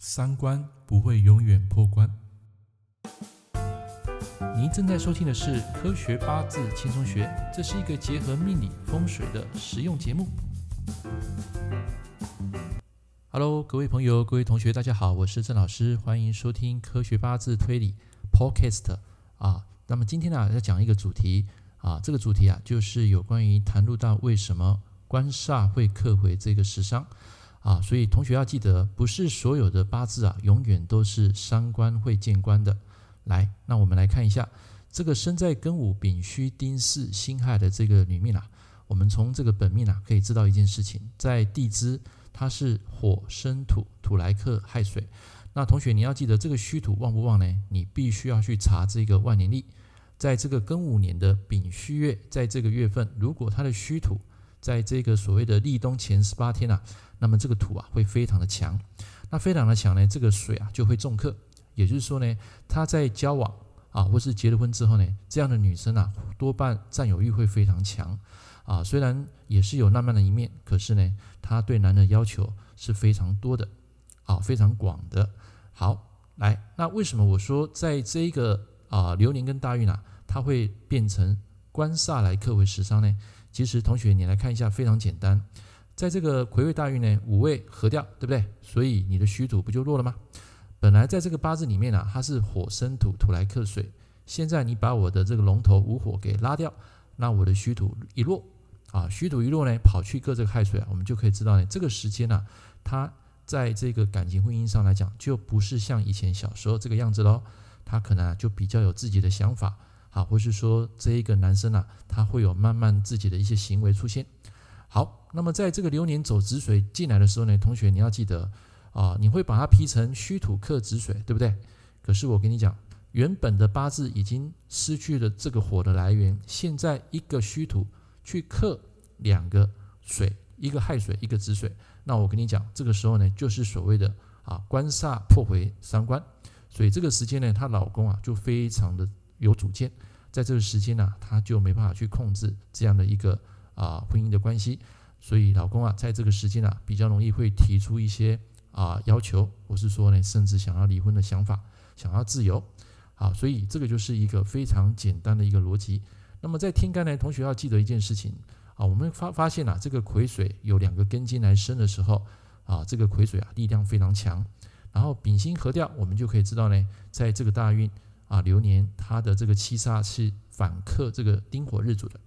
三观不会永远破关。您正在收听的是《科学八字轻松学》，这是一个结合命理风水的实用节目。Hello，各位朋友、各位同学，大家好，我是郑老师，欢迎收听《科学八字推理 Podcast》啊。那么今天呢，要讲一个主题啊，这个主题啊，就是有关于谈论到为什么官煞会克回这个食伤。啊，所以同学要记得，不是所有的八字啊，永远都是伤官会见官的。来，那我们来看一下这个生在庚午丙戌丁巳辛亥的这个女命啊，我们从这个本命啊，可以知道一件事情，在地支它是火生土，土来克亥水。那同学你要记得，这个戌土旺不旺呢？你必须要去查这个万年历，在这个庚午年的丙戌月，在这个月份，如果它的戌土在这个所谓的立冬前十八天啊。那么这个土啊会非常的强，那非常的强呢，这个水啊就会重克，也就是说呢，他在交往啊或是结了婚之后呢，这样的女生啊多半占有欲会非常强啊，虽然也是有浪漫的一面，可是呢，她对男人要求是非常多的啊，非常广的。好，来，那为什么我说在这个啊流年跟大运啊，它会变成官煞来克为食伤呢？其实同学你来看一下，非常简单。在这个癸未大运呢，五位合掉，对不对？所以你的戌土不就弱了吗？本来在这个八字里面啊，它是火生土，土来克水。现在你把我的这个龙头午火给拉掉，那我的戌土一弱啊，戌土一弱呢，跑去克这个亥水啊，我们就可以知道呢，这个时间呢、啊，它在这个感情婚姻上来讲，就不是像以前小时候这个样子喽。他可能啊，就比较有自己的想法，好，或是说这一个男生啊，他会有慢慢自己的一些行为出现。好，那么在这个流年走子水进来的时候呢，同学你要记得啊，你会把它劈成虚土克子水，对不对？可是我跟你讲，原本的八字已经失去了这个火的来源，现在一个虚土去克两个水，一个亥水，一个子水，那我跟你讲，这个时候呢，就是所谓的啊官煞破回伤官，所以这个时间呢，她老公啊就非常的有主见，在这个时间呢、他就没办法去控制这样的一个。啊，婚姻的关系，所以老公啊，在这个时间啊，比较容易会提出一些啊要求，或是说呢，甚至想要离婚的想法，想要自由。好，所以这个就是一个非常简单的一个逻辑。那么在天干呢，同学要记得一件事情啊，我们发发现啊，这个癸水有两个根金来生的时候啊，这个癸水啊力量非常强。然后丙辛合掉，我们就可以知道呢，在这个大运啊流年，它的这个七杀是反克这个丁火日主的。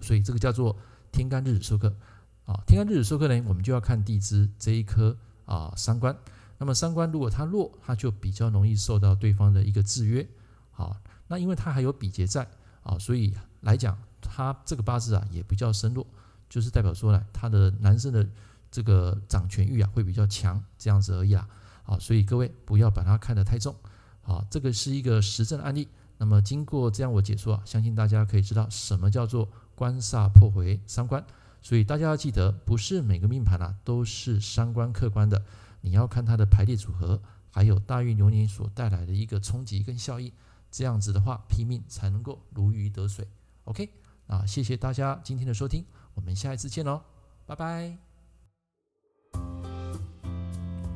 所以这个叫做天干日主受克啊，天干日主受克呢，我们就要看地支这一颗啊三官。那么三官如果它弱，它就比较容易受到对方的一个制约。好，那因为它还有比劫在啊，所以来讲，它这个八字啊也比较身弱，就是代表说呢，他的男生的这个掌权欲啊会比较强，这样子而已啦。好，所以各位不要把它看得太重。好，这个是一个实证案例。那么经过这样我解说啊，相信大家可以知道什么叫做。官煞破回伤官，所以大家要记得，不是每个命盘啊都是伤官客观的，你要看它的排列组合，还有大运流年所带来的一个冲击跟效应，这样子的话，批命才能够如鱼得水。OK，啊，谢谢大家今天的收听，我们下一次见喽，拜拜。